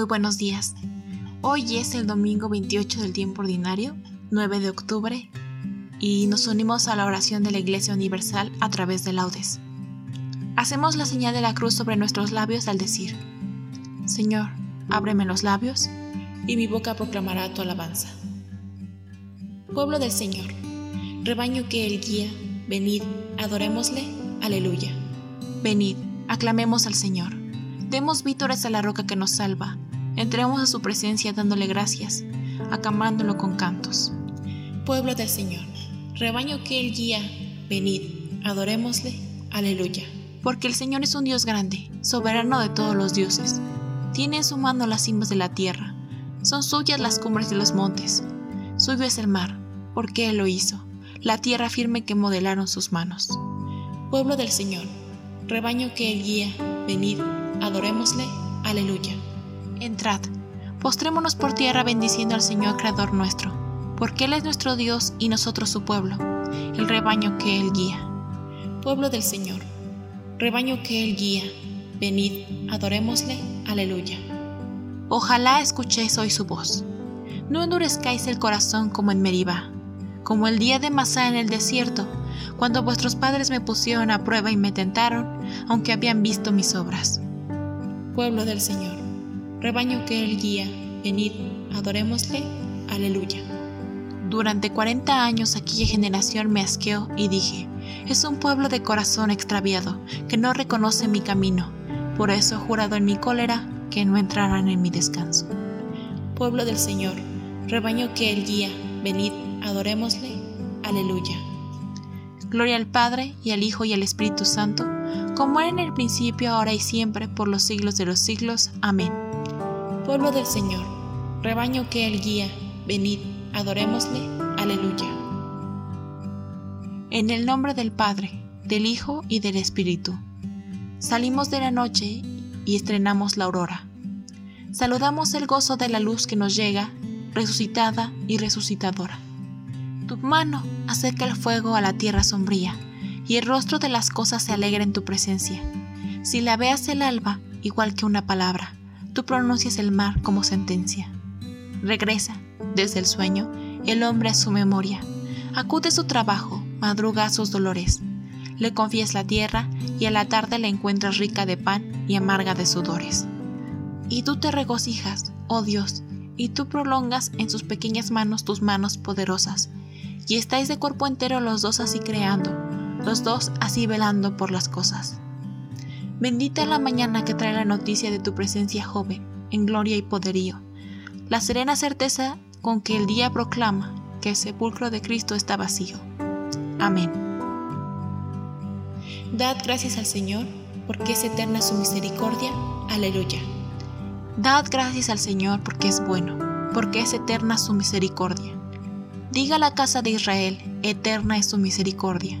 Muy buenos días. Hoy es el domingo 28 del tiempo ordinario, 9 de octubre, y nos unimos a la oración de la Iglesia Universal a través de laudes. Hacemos la señal de la cruz sobre nuestros labios al decir, Señor, ábreme los labios, y mi boca proclamará tu alabanza. Pueblo del Señor, rebaño que Él guía, venid, adorémosle, aleluya. Venid, aclamemos al Señor. Demos vítores a la roca que nos salva. Entremos a su presencia dándole gracias, acamándolo con cantos. Pueblo del Señor, rebaño que Él guía, venid, adorémosle, aleluya. Porque el Señor es un Dios grande, soberano de todos los dioses. Tiene en su mano las cimas de la tierra, son suyas las cumbres de los montes. Suyo es el mar, porque Él lo hizo, la tierra firme que modelaron sus manos. Pueblo del Señor, rebaño que Él guía, venid, adorémosle, aleluya. Entrad, postrémonos por tierra bendiciendo al Señor Creador nuestro, porque Él es nuestro Dios y nosotros su pueblo, el rebaño que Él guía. Pueblo del Señor, rebaño que Él guía, venid, adorémosle, aleluya. Ojalá escuchéis hoy su voz. No endurezcáis el corazón como en Meribá, como el día de Masá en el desierto, cuando vuestros padres me pusieron a prueba y me tentaron, aunque habían visto mis obras pueblo del Señor, rebaño que Él guía, venid, adorémosle, aleluya. Durante cuarenta años aquella generación me asqueó y dije, es un pueblo de corazón extraviado, que no reconoce mi camino, por eso he jurado en mi cólera que no entrarán en mi descanso. Pueblo del Señor, rebaño que Él guía, venid, adorémosle, aleluya. Gloria al Padre, y al Hijo, y al Espíritu Santo, como era en el principio, ahora y siempre, por los siglos de los siglos. Amén. Pueblo del Señor, rebaño que Él guía, venid, adorémosle. Aleluya. En el nombre del Padre, del Hijo y del Espíritu. Salimos de la noche y estrenamos la aurora. Saludamos el gozo de la luz que nos llega, resucitada y resucitadora. Tu mano acerca el fuego a la tierra sombría y el rostro de las cosas se alegra en tu presencia. Si la veas el alba, igual que una palabra, tú pronuncias el mar como sentencia. Regresa, desde el sueño, el hombre a su memoria. Acude su trabajo, madruga a sus dolores. Le confías la tierra y a la tarde la encuentras rica de pan y amarga de sudores. Y tú te regocijas, oh Dios, y tú prolongas en sus pequeñas manos tus manos poderosas. Y estáis de cuerpo entero los dos así creando, los dos así velando por las cosas. Bendita la mañana que trae la noticia de tu presencia joven, en gloria y poderío, la serena certeza con que el día proclama que el sepulcro de Cristo está vacío. Amén. Dad gracias al Señor, porque es eterna su misericordia. Aleluya. Dad gracias al Señor, porque es bueno, porque es eterna su misericordia. Diga la casa de Israel, eterna es su misericordia.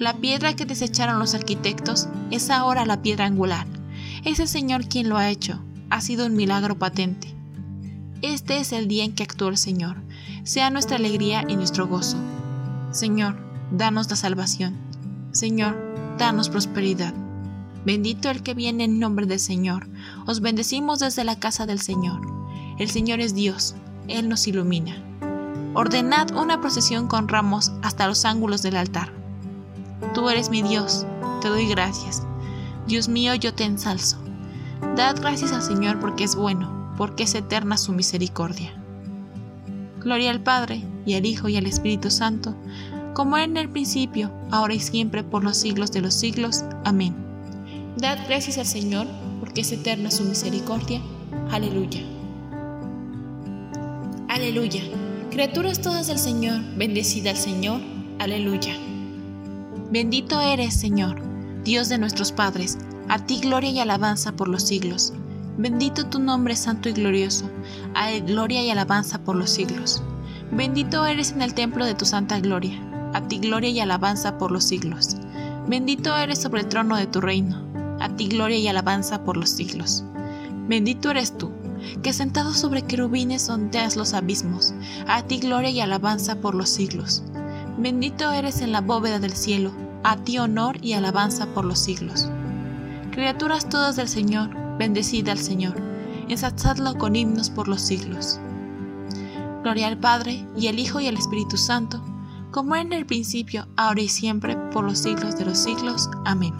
La piedra que desecharon los arquitectos es ahora la piedra angular. Es el Señor quien lo ha hecho. Ha sido un milagro patente. Este es el día en que actuó el Señor. Sea nuestra alegría y nuestro gozo. Señor, danos la salvación. Señor, danos prosperidad. Bendito el que viene en nombre del Señor. Os bendecimos desde la casa del Señor. El Señor es Dios. Él nos ilumina. Ordenad una procesión con ramos hasta los ángulos del altar. Tú eres mi Dios. Te doy gracias. Dios mío, yo te ensalzo. Dad gracias al Señor porque es bueno porque es eterna su misericordia. Gloria al Padre, y al Hijo, y al Espíritu Santo, como en el principio, ahora y siempre, por los siglos de los siglos. Amén. Dad gracias al Señor, porque es eterna su misericordia. Aleluya. Aleluya. Criaturas todas del Señor, bendecida al Señor. Aleluya. Bendito eres, Señor, Dios de nuestros padres, a ti gloria y alabanza por los siglos. Bendito tu nombre santo y glorioso, a gloria y alabanza por los siglos. Bendito eres en el templo de tu santa gloria, a ti gloria y alabanza por los siglos. Bendito eres sobre el trono de tu reino, a ti gloria y alabanza por los siglos. Bendito eres tú, que sentado sobre querubines sondeas los abismos, a ti gloria y alabanza por los siglos. Bendito eres en la bóveda del cielo, a ti honor y alabanza por los siglos. Criaturas todas del Señor, Bendecid al Señor, ensalzadlo con himnos por los siglos. Gloria al Padre, y al Hijo, y al Espíritu Santo, como en el principio, ahora y siempre, por los siglos de los siglos. Amén.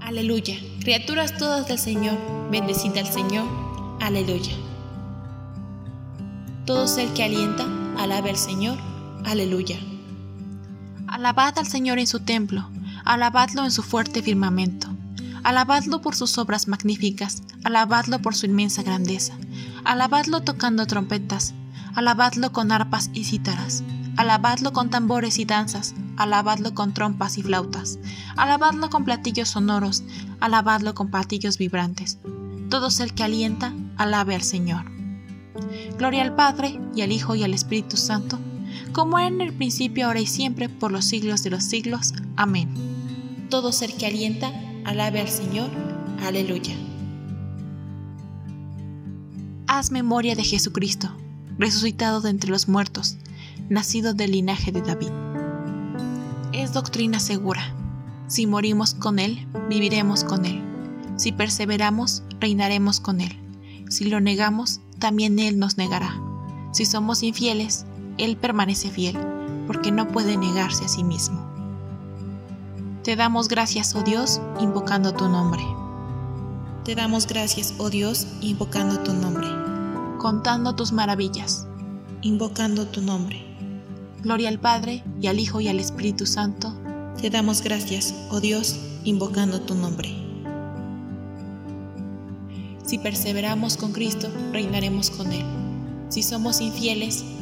Aleluya. Criaturas todas del Señor, bendecid al Señor. Aleluya. Todo ser que alienta, alabe al Señor. Aleluya. Alabad al Señor en su templo, alabadlo en su fuerte firmamento. Alabadlo por sus obras magníficas, alabadlo por su inmensa grandeza, alabadlo tocando trompetas, alabadlo con arpas y cítaras, alabadlo con tambores y danzas, alabadlo con trompas y flautas, alabadlo con platillos sonoros, alabadlo con platillos vibrantes. Todo el que alienta, alabe al Señor. Gloria al Padre, y al Hijo, y al Espíritu Santo, como en el principio, ahora y siempre, por los siglos de los siglos. Amén. Todo ser que alienta, Alabe al Señor. Aleluya. Haz memoria de Jesucristo, resucitado de entre los muertos, nacido del linaje de David. Es doctrina segura. Si morimos con Él, viviremos con Él. Si perseveramos, reinaremos con Él. Si lo negamos, también Él nos negará. Si somos infieles, Él permanece fiel, porque no puede negarse a sí mismo. Te damos gracias, oh Dios, invocando tu nombre. Te damos gracias, oh Dios, invocando tu nombre. Contando tus maravillas, invocando tu nombre. Gloria al Padre, y al Hijo, y al Espíritu Santo. Te damos gracias, oh Dios, invocando tu nombre. Si perseveramos con Cristo, reinaremos con Él. Si somos infieles,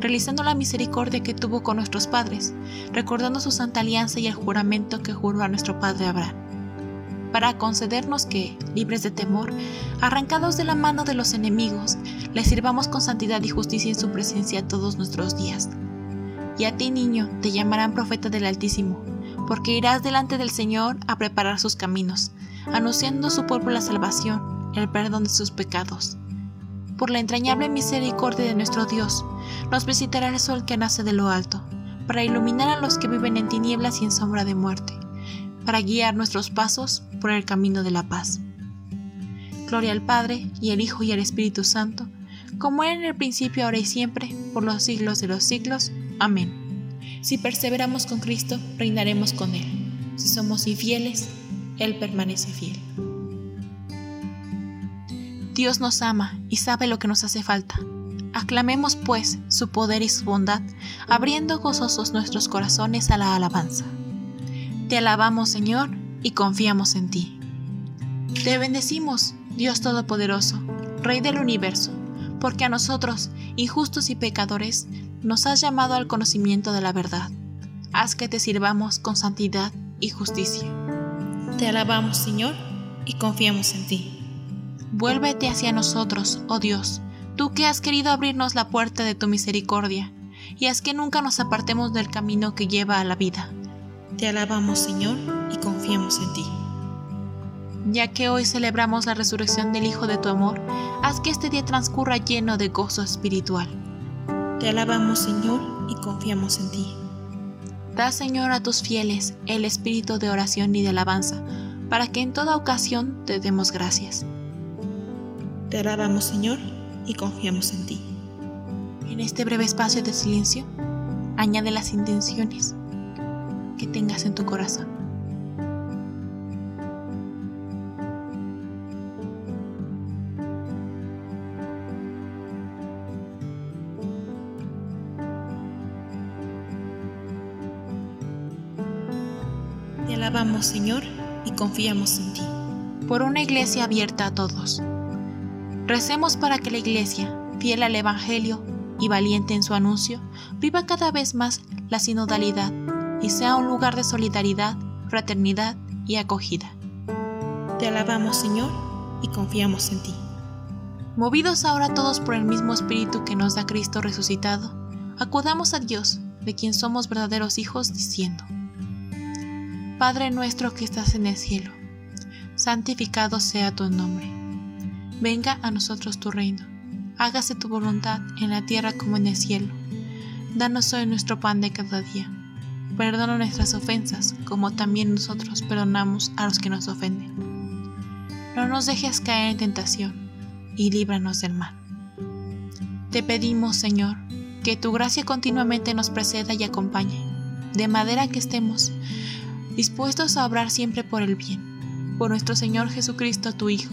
realizando la misericordia que tuvo con nuestros padres, recordando su santa alianza y el juramento que juró a nuestro padre Abraham, para concedernos que, libres de temor, arrancados de la mano de los enemigos, le sirvamos con santidad y justicia en su presencia todos nuestros días. Y a ti, niño, te llamarán profeta del Altísimo, porque irás delante del Señor a preparar sus caminos, anunciando a su pueblo la salvación el perdón de sus pecados. Por la entrañable misericordia de nuestro Dios, nos visitará el sol que nace de lo alto, para iluminar a los que viven en tinieblas y en sombra de muerte, para guiar nuestros pasos por el camino de la paz. Gloria al Padre, y al Hijo, y al Espíritu Santo, como era en el principio, ahora y siempre, por los siglos de los siglos. Amén. Si perseveramos con Cristo, reinaremos con Él. Si somos infieles, Él permanece fiel. Dios nos ama y sabe lo que nos hace falta. Aclamemos pues su poder y su bondad, abriendo gozosos nuestros corazones a la alabanza. Te alabamos, Señor, y confiamos en ti. Te bendecimos, Dios Todopoderoso, Rey del universo, porque a nosotros, injustos y pecadores, nos has llamado al conocimiento de la verdad. Haz que te sirvamos con santidad y justicia. Te alabamos, Señor, y confiamos en ti. Vuélvete hacia nosotros, oh Dios, tú que has querido abrirnos la puerta de tu misericordia, y haz que nunca nos apartemos del camino que lleva a la vida. Te alabamos, Señor, y confiamos en ti. Ya que hoy celebramos la resurrección del Hijo de tu amor, haz que este día transcurra lleno de gozo espiritual. Te alabamos, Señor, y confiamos en ti. Da, Señor, a tus fieles el espíritu de oración y de alabanza, para que en toda ocasión te demos gracias. Te alabamos, Señor, y confiamos en ti. En este breve espacio de silencio, añade las intenciones que tengas en tu corazón. Te alabamos, Señor, y confiamos en ti. Por una iglesia abierta a todos Recemos para que la Iglesia, fiel al Evangelio y valiente en su anuncio, viva cada vez más la sinodalidad y sea un lugar de solidaridad, fraternidad y acogida. Te alabamos, Señor, y confiamos en ti. Movidos ahora todos por el mismo Espíritu que nos da Cristo resucitado, acudamos a Dios, de quien somos verdaderos hijos, diciendo, Padre nuestro que estás en el cielo, santificado sea tu nombre Venga a nosotros tu reino. Hágase tu voluntad en la tierra como en el cielo. Danos hoy nuestro pan de cada día. Perdona nuestras ofensas, como también nosotros perdonamos a los que nos ofenden. No nos dejes caer en tentación, y líbranos del mal. Te pedimos, Señor, que tu gracia continuamente nos preceda y acompañe, de manera que estemos dispuestos a obrar siempre por el bien. Por nuestro Señor Jesucristo, tu Hijo